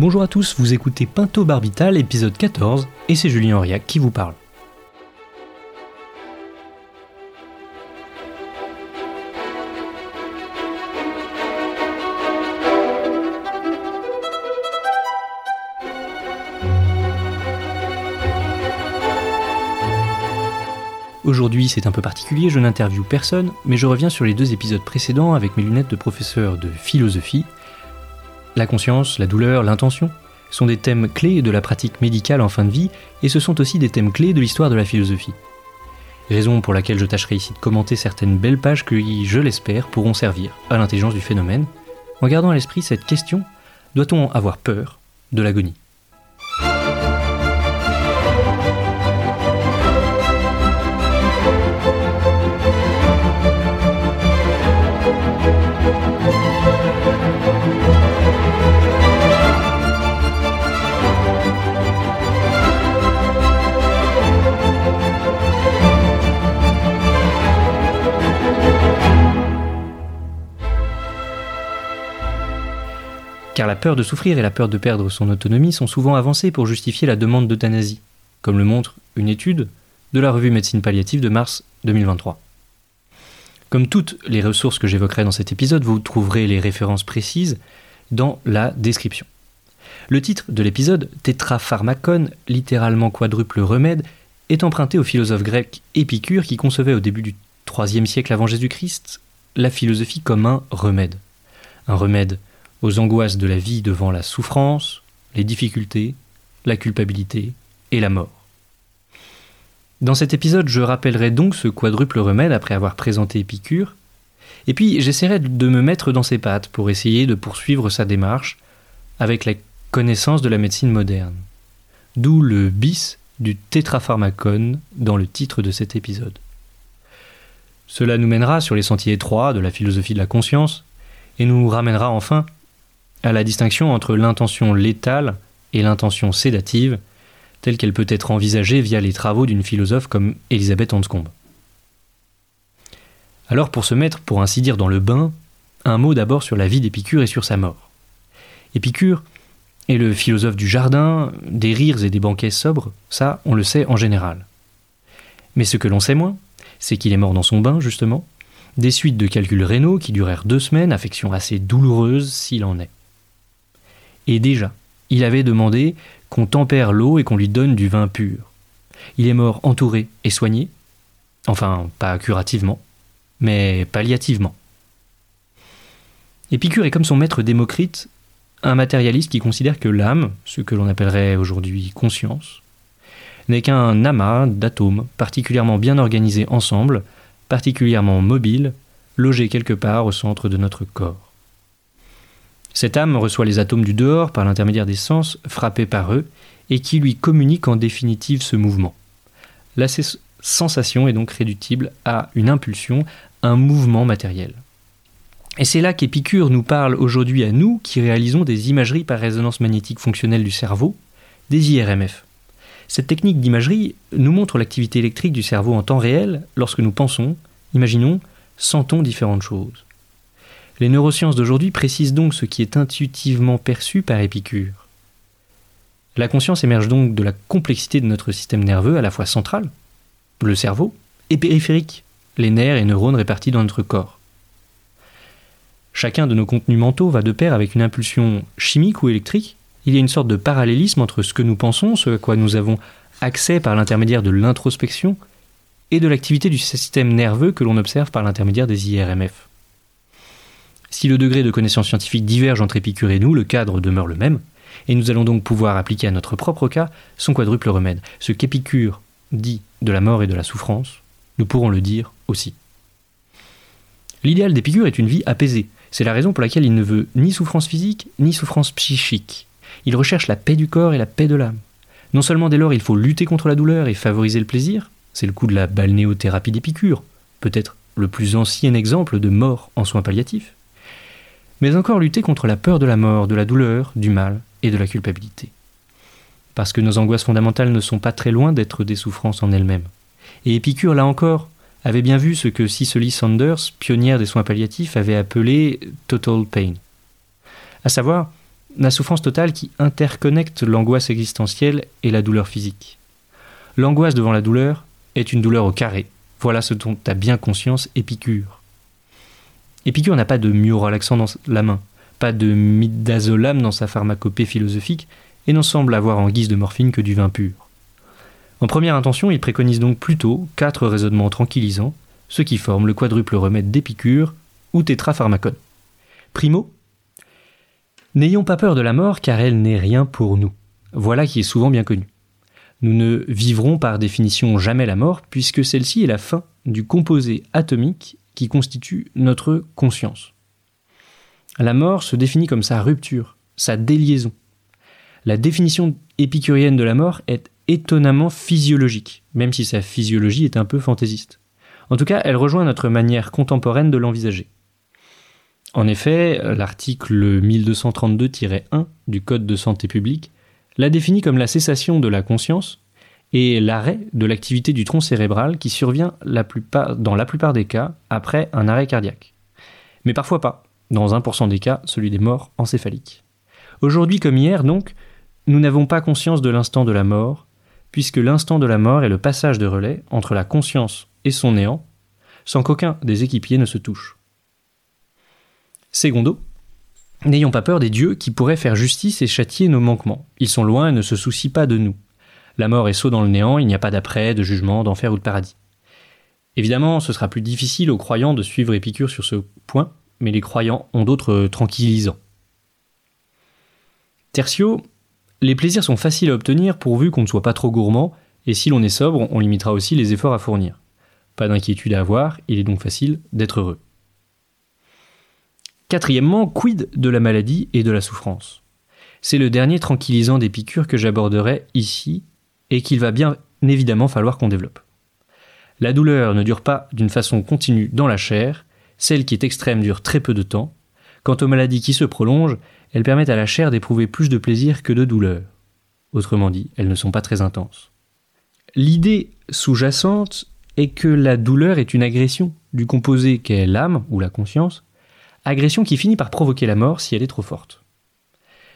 Bonjour à tous, vous écoutez Pinto Barbital, épisode 14, et c'est Julien Auriac qui vous parle. Aujourd'hui, c'est un peu particulier, je n'interviewe personne, mais je reviens sur les deux épisodes précédents avec mes lunettes de professeur de philosophie. La conscience, la douleur, l'intention sont des thèmes clés de la pratique médicale en fin de vie, et ce sont aussi des thèmes clés de l'histoire de la philosophie. Raison pour laquelle je tâcherai ici de commenter certaines belles pages qui, je l'espère, pourront servir à l'intelligence du phénomène, en gardant à l'esprit cette question, doit-on avoir peur de l'agonie? Car la peur de souffrir et la peur de perdre son autonomie sont souvent avancées pour justifier la demande d'euthanasie, comme le montre une étude de la revue Médecine palliative de mars 2023. Comme toutes les ressources que j'évoquerai dans cet épisode, vous trouverez les références précises dans la description. Le titre de l'épisode, Tétrapharmacon, littéralement quadruple remède, est emprunté au philosophe grec Épicure qui concevait au début du IIIe siècle avant Jésus-Christ la philosophie comme un remède. Un remède aux angoisses de la vie devant la souffrance, les difficultés, la culpabilité et la mort. Dans cet épisode, je rappellerai donc ce quadruple remède après avoir présenté Épicure, et puis j'essaierai de me mettre dans ses pattes pour essayer de poursuivre sa démarche avec la connaissance de la médecine moderne. D'où le bis du tétrapharmacone dans le titre de cet épisode. Cela nous mènera sur les sentiers étroits de la philosophie de la conscience et nous ramènera enfin à la distinction entre l'intention létale et l'intention sédative, telle qu'elle peut être envisagée via les travaux d'une philosophe comme Elisabeth Anscombe. Alors pour se mettre, pour ainsi dire, dans le bain, un mot d'abord sur la vie d'Épicure et sur sa mort. Épicure est le philosophe du jardin, des rires et des banquets sobres, ça on le sait en général. Mais ce que l'on sait moins, c'est qu'il est mort dans son bain, justement, des suites de calculs rénaux qui durèrent deux semaines, affection assez douloureuse s'il en est. Et déjà, il avait demandé qu'on tempère l'eau et qu'on lui donne du vin pur. Il est mort entouré et soigné, enfin pas curativement, mais palliativement. Épicure est comme son maître Démocrite, un matérialiste qui considère que l'âme, ce que l'on appellerait aujourd'hui conscience, n'est qu'un amas d'atomes particulièrement bien organisés ensemble, particulièrement mobiles, logés quelque part au centre de notre corps. Cette âme reçoit les atomes du dehors par l'intermédiaire des sens frappés par eux et qui lui communiquent en définitive ce mouvement. La sensation est donc réductible à une impulsion, un mouvement matériel. Et c'est là qu'Épicure nous parle aujourd'hui à nous qui réalisons des imageries par résonance magnétique fonctionnelle du cerveau, des IRMF. Cette technique d'imagerie nous montre l'activité électrique du cerveau en temps réel lorsque nous pensons, imaginons, sentons différentes choses. Les neurosciences d'aujourd'hui précisent donc ce qui est intuitivement perçu par Épicure. La conscience émerge donc de la complexité de notre système nerveux à la fois central, le cerveau, et périphérique, les nerfs et neurones répartis dans notre corps. Chacun de nos contenus mentaux va de pair avec une impulsion chimique ou électrique. Il y a une sorte de parallélisme entre ce que nous pensons, ce à quoi nous avons accès par l'intermédiaire de l'introspection, et de l'activité du système nerveux que l'on observe par l'intermédiaire des IRMF. Si le degré de connaissance scientifique diverge entre Épicure et nous, le cadre demeure le même, et nous allons donc pouvoir appliquer à notre propre cas son quadruple remède. Ce qu'Épicure dit de la mort et de la souffrance, nous pourrons le dire aussi. L'idéal d'Épicure est une vie apaisée. C'est la raison pour laquelle il ne veut ni souffrance physique, ni souffrance psychique. Il recherche la paix du corps et la paix de l'âme. Non seulement dès lors il faut lutter contre la douleur et favoriser le plaisir, c'est le coup de la balnéothérapie d'Épicure, peut-être le plus ancien exemple de mort en soins palliatifs, mais encore lutter contre la peur de la mort, de la douleur, du mal et de la culpabilité. Parce que nos angoisses fondamentales ne sont pas très loin d'être des souffrances en elles-mêmes. Et Épicure, là encore, avait bien vu ce que Cicely Saunders, pionnière des soins palliatifs, avait appelé total pain. À savoir, la souffrance totale qui interconnecte l'angoisse existentielle et la douleur physique. L'angoisse devant la douleur est une douleur au carré. Voilà ce dont a bien conscience Épicure. Épicure n'a pas de relaxant dans la main, pas de midazolam dans sa pharmacopée philosophique, et n'en semble avoir en guise de morphine que du vin pur. En première intention, il préconise donc plutôt quatre raisonnements tranquillisants, ce qui forme le quadruple remède d'Épicure ou tétrapharmacone. Primo, n'ayons pas peur de la mort car elle n'est rien pour nous. Voilà qui est souvent bien connu. Nous ne vivrons par définition jamais la mort puisque celle-ci est la fin du composé atomique constitue notre conscience. La mort se définit comme sa rupture, sa déliaison. La définition épicurienne de la mort est étonnamment physiologique, même si sa physiologie est un peu fantaisiste. En tout cas, elle rejoint notre manière contemporaine de l'envisager. En effet, l'article 1232-1 du Code de santé publique la définit comme la cessation de la conscience et l'arrêt de l'activité du tronc cérébral qui survient dans la plupart des cas après un arrêt cardiaque. Mais parfois pas, dans 1% des cas, celui des morts encéphaliques. Aujourd'hui comme hier, donc, nous n'avons pas conscience de l'instant de la mort, puisque l'instant de la mort est le passage de relais entre la conscience et son néant, sans qu'aucun des équipiers ne se touche. Secondo, n'ayons pas peur des dieux qui pourraient faire justice et châtier nos manquements. Ils sont loin et ne se soucient pas de nous. La mort est saut dans le néant, il n'y a pas d'après, de jugement, d'enfer ou de paradis. Évidemment, ce sera plus difficile aux croyants de suivre Épicure sur ce point, mais les croyants ont d'autres tranquillisants. Tertio, les plaisirs sont faciles à obtenir pourvu qu'on ne soit pas trop gourmand, et si l'on est sobre, on limitera aussi les efforts à fournir. Pas d'inquiétude à avoir, il est donc facile d'être heureux. Quatrièmement, quid de la maladie et de la souffrance? C'est le dernier tranquillisant d'Épicure que j'aborderai ici et qu'il va bien évidemment falloir qu'on développe. La douleur ne dure pas d'une façon continue dans la chair, celle qui est extrême dure très peu de temps. Quant aux maladies qui se prolongent, elles permettent à la chair d'éprouver plus de plaisir que de douleur. Autrement dit, elles ne sont pas très intenses. L'idée sous-jacente est que la douleur est une agression du composé qu'est l'âme ou la conscience, agression qui finit par provoquer la mort si elle est trop forte.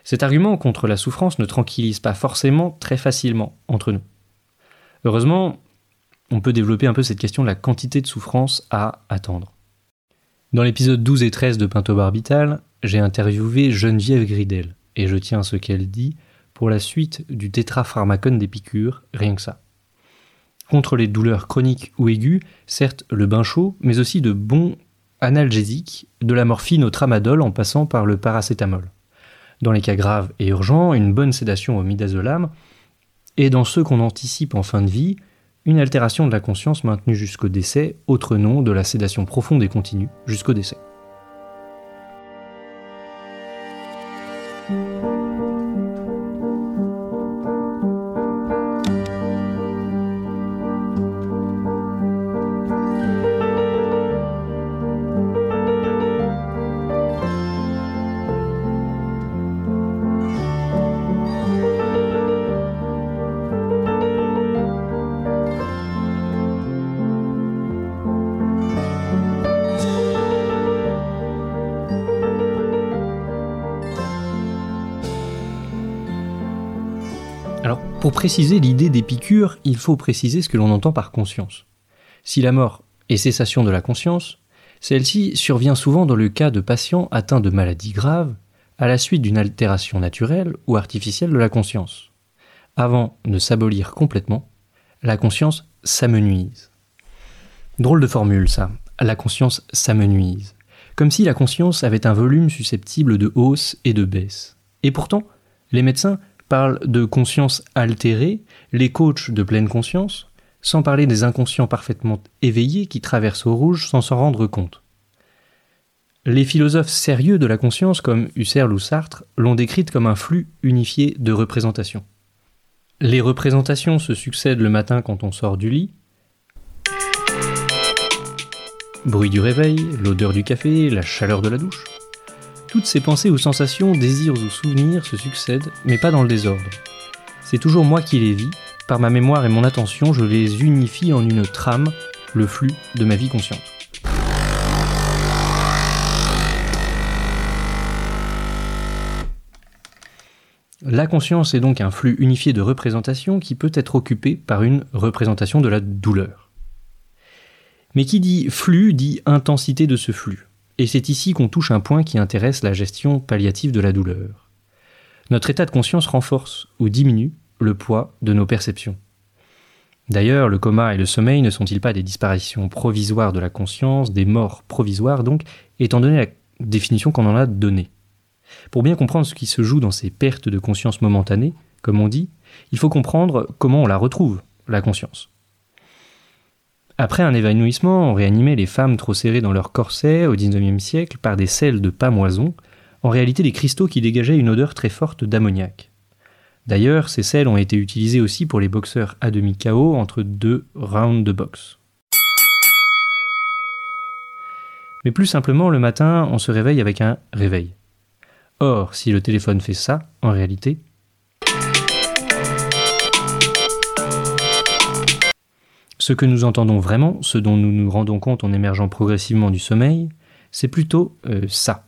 Cet argument contre la souffrance ne tranquillise pas forcément très facilement entre nous. Heureusement, on peut développer un peu cette question de la quantité de souffrance à attendre. Dans l'épisode 12 et 13 de Pinto Barbital, j'ai interviewé Geneviève Gridel, et je tiens à ce qu'elle dit pour la suite du tétrapharmacone d'Épicure, rien que ça. Contre les douleurs chroniques ou aiguës, certes le bain chaud, mais aussi de bons analgésiques, de la morphine au tramadol en passant par le paracétamol. Dans les cas graves et urgents, une bonne sédation au midazolam, et dans ceux qu'on anticipe en fin de vie, une altération de la conscience maintenue jusqu'au décès, autre nom de la sédation profonde et continue jusqu'au décès. Préciser l'idée d'Épicure, il faut préciser ce que l'on entend par conscience. Si la mort est cessation de la conscience, celle-ci survient souvent dans le cas de patients atteints de maladies graves à la suite d'une altération naturelle ou artificielle de la conscience. Avant de s'abolir complètement, la conscience s'amenuise. Drôle de formule ça, la conscience s'amenuise. Comme si la conscience avait un volume susceptible de hausse et de baisse. Et pourtant, les médecins de conscience altérée, les coachs de pleine conscience, sans parler des inconscients parfaitement éveillés qui traversent au rouge sans s'en rendre compte. Les philosophes sérieux de la conscience, comme Husserl ou Sartre, l'ont décrite comme un flux unifié de représentations. Les représentations se succèdent le matin quand on sort du lit. Bruit du réveil, l'odeur du café, la chaleur de la douche. Toutes ces pensées ou sensations, désirs ou souvenirs se succèdent, mais pas dans le désordre. C'est toujours moi qui les vis, par ma mémoire et mon attention, je les unifie en une trame, le flux de ma vie consciente. La conscience est donc un flux unifié de représentation qui peut être occupé par une représentation de la douleur. Mais qui dit flux dit intensité de ce flux. Et c'est ici qu'on touche un point qui intéresse la gestion palliative de la douleur. Notre état de conscience renforce ou diminue le poids de nos perceptions. D'ailleurs, le coma et le sommeil ne sont-ils pas des disparitions provisoires de la conscience, des morts provisoires donc, étant donné la définition qu'on en a donnée? Pour bien comprendre ce qui se joue dans ces pertes de conscience momentanées, comme on dit, il faut comprendre comment on la retrouve, la conscience. Après un évanouissement, on réanimait les femmes trop serrées dans leur corset au XIXe siècle par des sels de pamoison, en réalité des cristaux qui dégageaient une odeur très forte d'ammoniac. D'ailleurs, ces sels ont été utilisés aussi pour les boxeurs à demi KO entre deux rounds de boxe. Mais plus simplement, le matin, on se réveille avec un réveil. Or, si le téléphone fait ça, en réalité, ce que nous entendons vraiment, ce dont nous nous rendons compte en émergeant progressivement du sommeil, c'est plutôt euh, ça.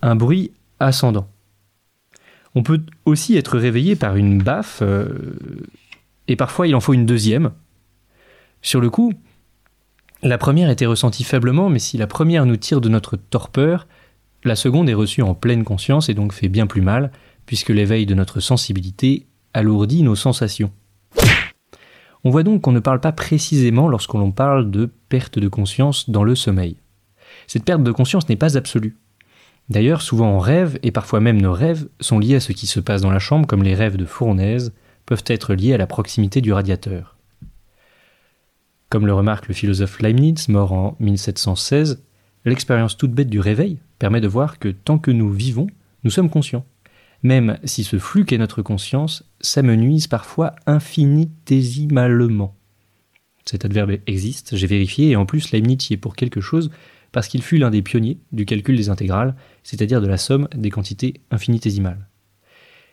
un bruit ascendant. On peut aussi être réveillé par une baffe, euh, et parfois il en faut une deuxième. Sur le coup, la première était ressentie faiblement, mais si la première nous tire de notre torpeur, la seconde est reçue en pleine conscience et donc fait bien plus mal, puisque l'éveil de notre sensibilité alourdit nos sensations. On voit donc qu'on ne parle pas précisément lorsqu'on parle de perte de conscience dans le sommeil. Cette perte de conscience n'est pas absolue. D'ailleurs, souvent on rêve, et parfois même nos rêves sont liés à ce qui se passe dans la chambre, comme les rêves de fournaise peuvent être liés à la proximité du radiateur. Comme le remarque le philosophe Leibniz, mort en 1716, l'expérience toute bête du réveil permet de voir que tant que nous vivons, nous sommes conscients, même si ce flux qu'est notre conscience s'amenuise parfois infinitésimalement. Cet adverbe existe, j'ai vérifié, et en plus Leibniz y est pour quelque chose, parce qu'il fut l'un des pionniers du calcul des intégrales, c'est-à-dire de la somme des quantités infinitésimales.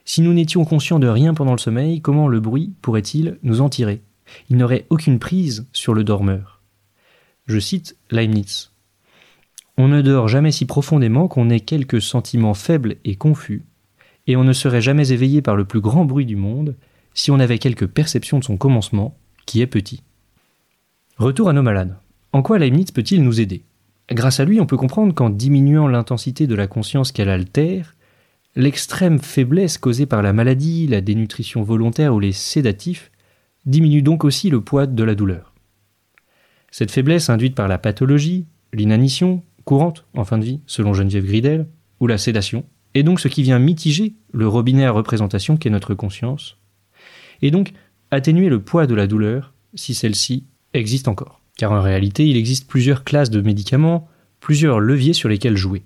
Si nous n'étions conscients de rien pendant le sommeil, comment le bruit pourrait-il nous en tirer? Il n'aurait aucune prise sur le dormeur. Je cite Leibniz. On ne dort jamais si profondément qu'on ait quelques sentiments faibles et confus, et on ne serait jamais éveillé par le plus grand bruit du monde si on avait quelque perception de son commencement, qui est petit. Retour à nos malades. En quoi Leibniz peut-il nous aider? Grâce à lui, on peut comprendre qu'en diminuant l'intensité de la conscience qu'elle altère, l'extrême faiblesse causée par la maladie, la dénutrition volontaire ou les sédatifs diminue donc aussi le poids de la douleur. Cette faiblesse induite par la pathologie, l'inanition, courante en fin de vie, selon Geneviève Gridel, ou la sédation, est donc ce qui vient mitiger le robinet à représentation qu'est notre conscience, et donc atténuer le poids de la douleur si celle-ci existe encore. Car en réalité, il existe plusieurs classes de médicaments, plusieurs leviers sur lesquels jouer.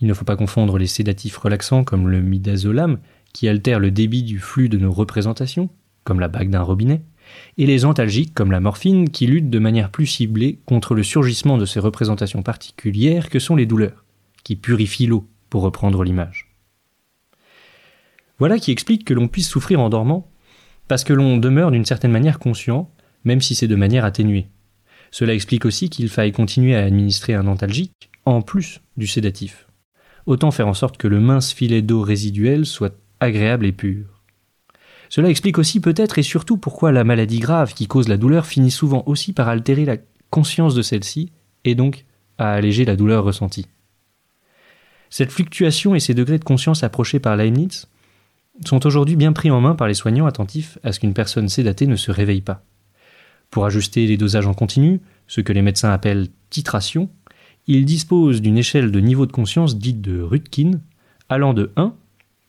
Il ne faut pas confondre les sédatifs relaxants comme le midazolam, qui altèrent le débit du flux de nos représentations, comme la bague d'un robinet, et les antalgiques comme la morphine, qui luttent de manière plus ciblée contre le surgissement de ces représentations particulières que sont les douleurs, qui purifient l'eau, pour reprendre l'image. Voilà qui explique que l'on puisse souffrir en dormant, parce que l'on demeure d'une certaine manière conscient, même si c'est de manière atténuée. Cela explique aussi qu'il faille continuer à administrer un antalgique en plus du sédatif. Autant faire en sorte que le mince filet d'eau résiduel soit agréable et pur. Cela explique aussi peut-être et surtout pourquoi la maladie grave qui cause la douleur finit souvent aussi par altérer la conscience de celle-ci et donc à alléger la douleur ressentie. Cette fluctuation et ces degrés de conscience approchés par Leibniz sont aujourd'hui bien pris en main par les soignants attentifs à ce qu'une personne sédatée ne se réveille pas. Pour ajuster les dosages en continu, ce que les médecins appellent titration, ils disposent d'une échelle de niveau de conscience dite de Rutkin, allant de 1,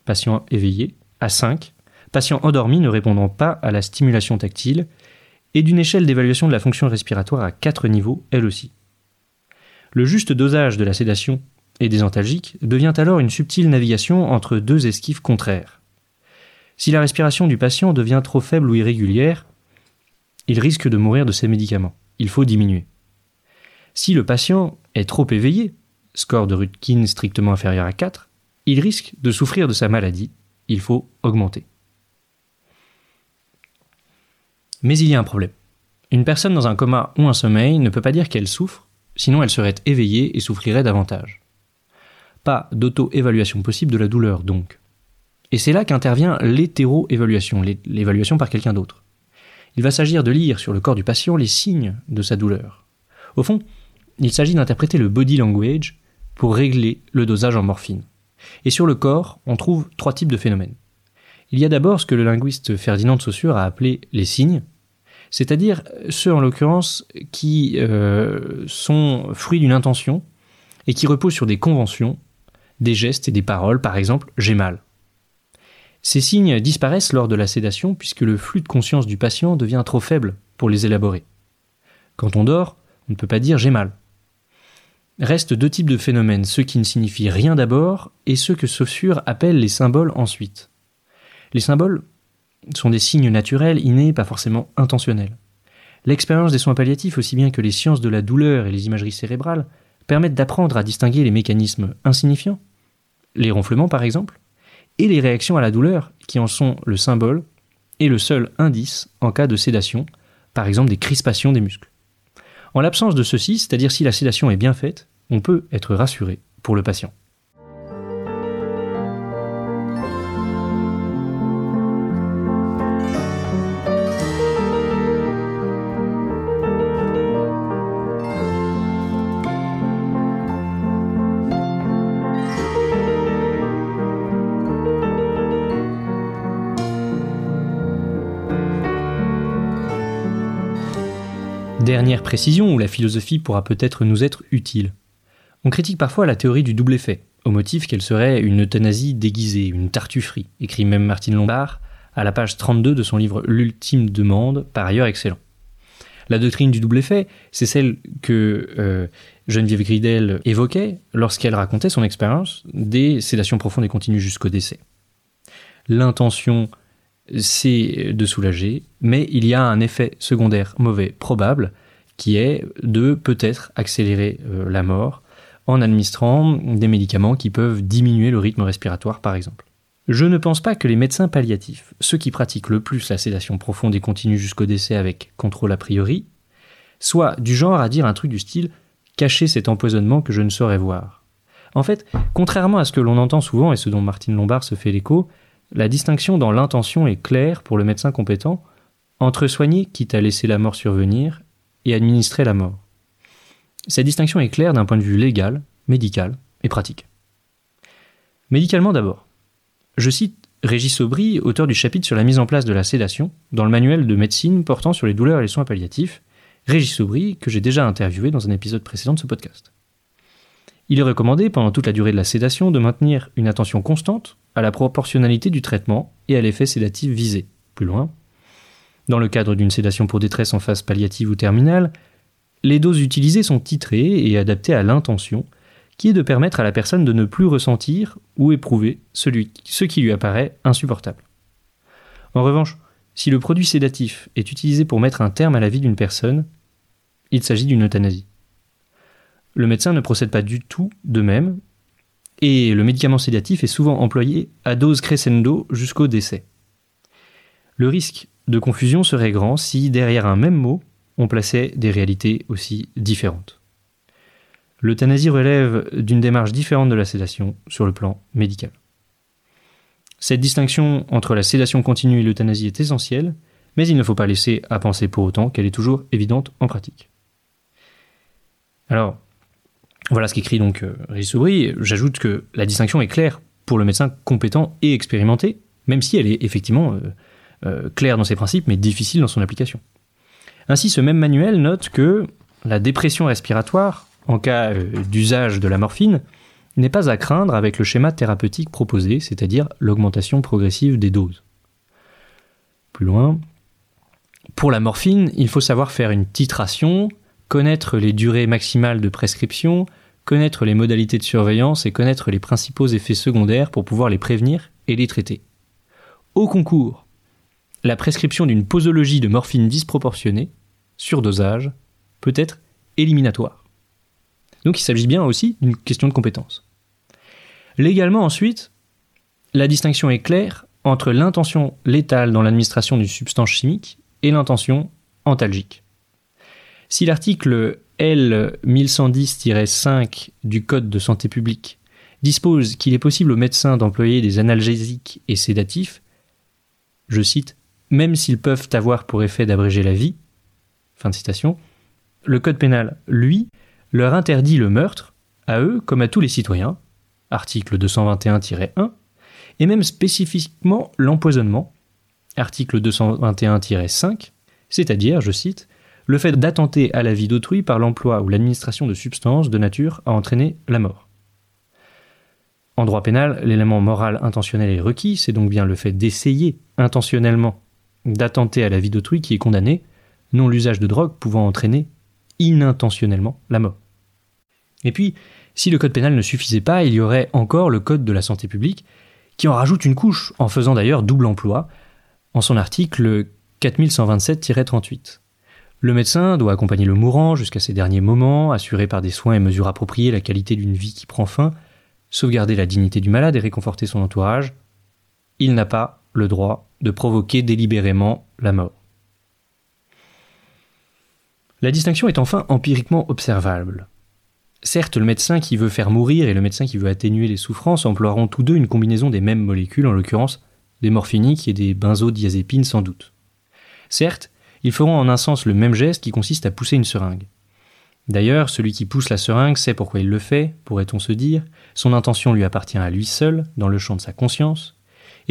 patient éveillé, à 5, patient endormi ne répondant pas à la stimulation tactile, et d'une échelle d'évaluation de la fonction respiratoire à 4 niveaux, elle aussi. Le juste dosage de la sédation et des antalgiques devient alors une subtile navigation entre deux esquives contraires. Si la respiration du patient devient trop faible ou irrégulière, il risque de mourir de ces médicaments. Il faut diminuer. Si le patient est trop éveillé, score de Rutkin strictement inférieur à 4, il risque de souffrir de sa maladie il faut augmenter. Mais il y a un problème. Une personne dans un coma ou un sommeil ne peut pas dire qu'elle souffre, sinon elle serait éveillée et souffrirait davantage. Pas d'auto-évaluation possible de la douleur donc. Et c'est là qu'intervient l'hétéro-évaluation, l'évaluation par quelqu'un d'autre. Il va s'agir de lire sur le corps du patient les signes de sa douleur. Au fond, il s'agit d'interpréter le body language pour régler le dosage en morphine. Et sur le corps, on trouve trois types de phénomènes. Il y a d'abord ce que le linguiste Ferdinand de Saussure a appelé les signes, c'est-à-dire ceux en l'occurrence qui euh, sont fruits d'une intention et qui reposent sur des conventions, des gestes et des paroles, par exemple j'ai mal. Ces signes disparaissent lors de la sédation puisque le flux de conscience du patient devient trop faible pour les élaborer. Quand on dort, on ne peut pas dire j'ai mal. Restent deux types de phénomènes, ceux qui ne signifient rien d'abord et ceux que Saussure appelle les symboles ensuite. Les symboles sont des signes naturels, innés, pas forcément intentionnels. L'expérience des soins palliatifs, aussi bien que les sciences de la douleur et les imageries cérébrales, permettent d'apprendre à distinguer les mécanismes insignifiants, les ronflements par exemple, et les réactions à la douleur, qui en sont le symbole et le seul indice en cas de sédation, par exemple des crispations des muscles. En l'absence de ceci, c'est-à-dire si la sédation est bien faite, on peut être rassuré pour le patient. Précision où la philosophie pourra peut-être nous être utile. On critique parfois la théorie du double effet, au motif qu'elle serait une euthanasie déguisée, une tartufferie, écrit même Martine Lombard à la page 32 de son livre L'ultime demande, par ailleurs excellent. La doctrine du double effet, c'est celle que euh, Geneviève Gridel évoquait lorsqu'elle racontait son expérience des sédations profondes et continues jusqu'au décès. L'intention c'est de soulager, mais il y a un effet secondaire mauvais probable qui est de peut-être accélérer euh, la mort en administrant des médicaments qui peuvent diminuer le rythme respiratoire par exemple. Je ne pense pas que les médecins palliatifs, ceux qui pratiquent le plus la sédation profonde et continue jusqu'au décès avec contrôle a priori, soient du genre à dire un truc du style cacher cet empoisonnement que je ne saurais voir. En fait, contrairement à ce que l'on entend souvent et ce dont Martine Lombard se fait l'écho, la distinction dans l'intention est claire pour le médecin compétent entre soigner, quitte à laisser la mort survenir, et administrer la mort. Cette distinction est claire d'un point de vue légal, médical et pratique. Médicalement d'abord. Je cite Régis Aubry, auteur du chapitre sur la mise en place de la sédation, dans le manuel de médecine portant sur les douleurs et les soins palliatifs, Régis Aubry, que j'ai déjà interviewé dans un épisode précédent de ce podcast. Il est recommandé, pendant toute la durée de la sédation, de maintenir une attention constante à la proportionnalité du traitement et à l'effet sédatif visé. Plus loin, dans le cadre d'une sédation pour détresse en phase palliative ou terminale, les doses utilisées sont titrées et adaptées à l'intention, qui est de permettre à la personne de ne plus ressentir ou éprouver ce qui lui apparaît insupportable. En revanche, si le produit sédatif est utilisé pour mettre un terme à la vie d'une personne, il s'agit d'une euthanasie. Le médecin ne procède pas du tout de même, et le médicament sédatif est souvent employé à dose crescendo jusqu'au décès. Le risque de confusion serait grand si, derrière un même mot, on plaçait des réalités aussi différentes. L'euthanasie relève d'une démarche différente de la sédation sur le plan médical. Cette distinction entre la sédation continue et l'euthanasie est essentielle, mais il ne faut pas laisser à penser pour autant qu'elle est toujours évidente en pratique. Alors, voilà ce qu'écrit donc euh, Rissobri. J'ajoute que la distinction est claire pour le médecin compétent et expérimenté, même si elle est effectivement euh, euh, claire dans ses principes, mais difficile dans son application. Ainsi, ce même manuel note que la dépression respiratoire, en cas d'usage de la morphine, n'est pas à craindre avec le schéma thérapeutique proposé, c'est-à-dire l'augmentation progressive des doses. Plus loin, pour la morphine, il faut savoir faire une titration, connaître les durées maximales de prescription, connaître les modalités de surveillance et connaître les principaux effets secondaires pour pouvoir les prévenir et les traiter. Au concours, la prescription d'une posologie de morphine disproportionnée, surdosage, peut être éliminatoire. Donc il s'agit bien aussi d'une question de compétence. Légalement ensuite, la distinction est claire entre l'intention létale dans l'administration d'une substance chimique et l'intention antalgique. Si l'article L 1110-5 du Code de santé publique dispose qu'il est possible aux médecins d'employer des analgésiques et sédatifs, je cite, même s'ils peuvent avoir pour effet d'abréger la vie, le Code pénal, lui, leur interdit le meurtre, à eux comme à tous les citoyens, article 221-1, et même spécifiquement l'empoisonnement, article 221-5, c'est-à-dire, je cite, le fait d'attenter à la vie d'autrui par l'emploi ou l'administration de substances de nature à entraîner la mort. En droit pénal, l'élément moral intentionnel est requis, c'est donc bien le fait d'essayer intentionnellement d'attenter à la vie d'autrui qui est condamné, non l'usage de drogue pouvant entraîner inintentionnellement la mort. Et puis, si le code pénal ne suffisait pas, il y aurait encore le code de la santé publique, qui en rajoute une couche, en faisant d'ailleurs double emploi, en son article 4127-38. Le médecin doit accompagner le mourant jusqu'à ses derniers moments, assurer par des soins et mesures appropriées la qualité d'une vie qui prend fin, sauvegarder la dignité du malade et réconforter son entourage. Il n'a pas le droit de provoquer délibérément la mort. La distinction est enfin empiriquement observable. Certes, le médecin qui veut faire mourir et le médecin qui veut atténuer les souffrances emploieront tous deux une combinaison des mêmes molécules, en l'occurrence des morphiniques et des benzodiazépines sans doute. Certes, ils feront en un sens le même geste qui consiste à pousser une seringue. D'ailleurs, celui qui pousse la seringue sait pourquoi il le fait, pourrait-on se dire, son intention lui appartient à lui seul, dans le champ de sa conscience,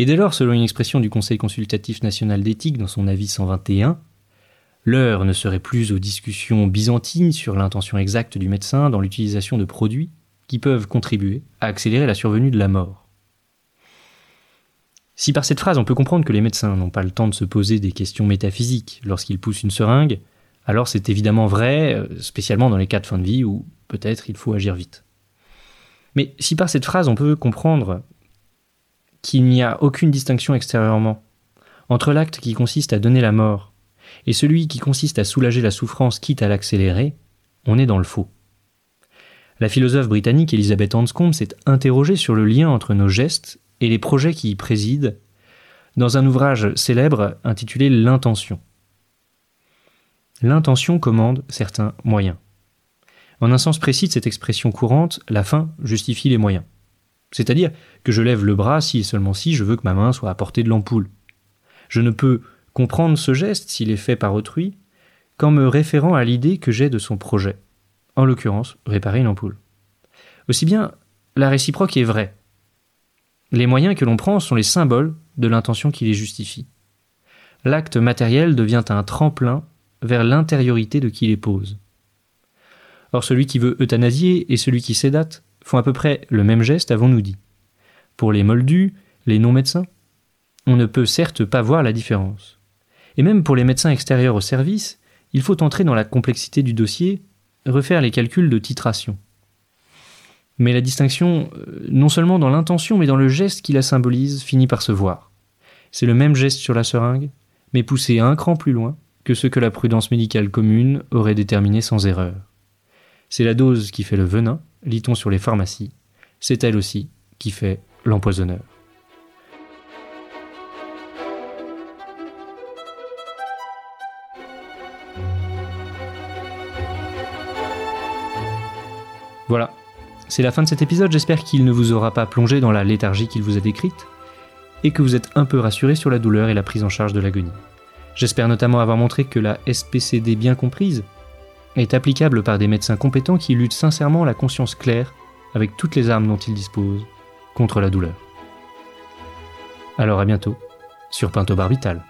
et dès lors, selon une expression du Conseil consultatif national d'éthique dans son avis 121, l'heure ne serait plus aux discussions byzantines sur l'intention exacte du médecin dans l'utilisation de produits qui peuvent contribuer à accélérer la survenue de la mort. Si par cette phrase on peut comprendre que les médecins n'ont pas le temps de se poser des questions métaphysiques lorsqu'ils poussent une seringue, alors c'est évidemment vrai, euh, spécialement dans les cas de fin de vie où peut-être il faut agir vite. Mais si par cette phrase on peut comprendre qu'il n'y a aucune distinction extérieurement entre l'acte qui consiste à donner la mort et celui qui consiste à soulager la souffrance quitte à l'accélérer, on est dans le faux. La philosophe britannique Elizabeth Anscombe s'est interrogée sur le lien entre nos gestes et les projets qui y président dans un ouvrage célèbre intitulé L'intention. L'intention commande certains moyens. En un sens précis de cette expression courante, la fin justifie les moyens. C'est-à-dire que je lève le bras si et seulement si je veux que ma main soit à portée de l'ampoule. Je ne peux comprendre ce geste s'il est fait par autrui qu'en me référant à l'idée que j'ai de son projet, en l'occurrence réparer une ampoule. Aussi bien, la réciproque est vraie. Les moyens que l'on prend sont les symboles de l'intention qui les justifie. L'acte matériel devient un tremplin vers l'intériorité de qui les pose. Or celui qui veut euthanasier et celui qui sédate font à peu près le même geste, avons-nous dit. Pour les moldus, les non-médecins, on ne peut certes pas voir la différence. Et même pour les médecins extérieurs au service, il faut entrer dans la complexité du dossier, refaire les calculs de titration. Mais la distinction, euh, non seulement dans l'intention, mais dans le geste qui la symbolise, finit par se voir. C'est le même geste sur la seringue, mais poussé un cran plus loin que ce que la prudence médicale commune aurait déterminé sans erreur. C'est la dose qui fait le venin, lit-on sur les pharmacies, c'est elle aussi qui fait l'empoisonneur. Voilà, c'est la fin de cet épisode, j'espère qu'il ne vous aura pas plongé dans la léthargie qu'il vous a décrite, et que vous êtes un peu rassuré sur la douleur et la prise en charge de l'agonie. J'espère notamment avoir montré que la SPCD bien comprise est applicable par des médecins compétents qui luttent sincèrement la conscience claire, avec toutes les armes dont ils disposent, contre la douleur. Alors à bientôt, sur Pinto Barbital.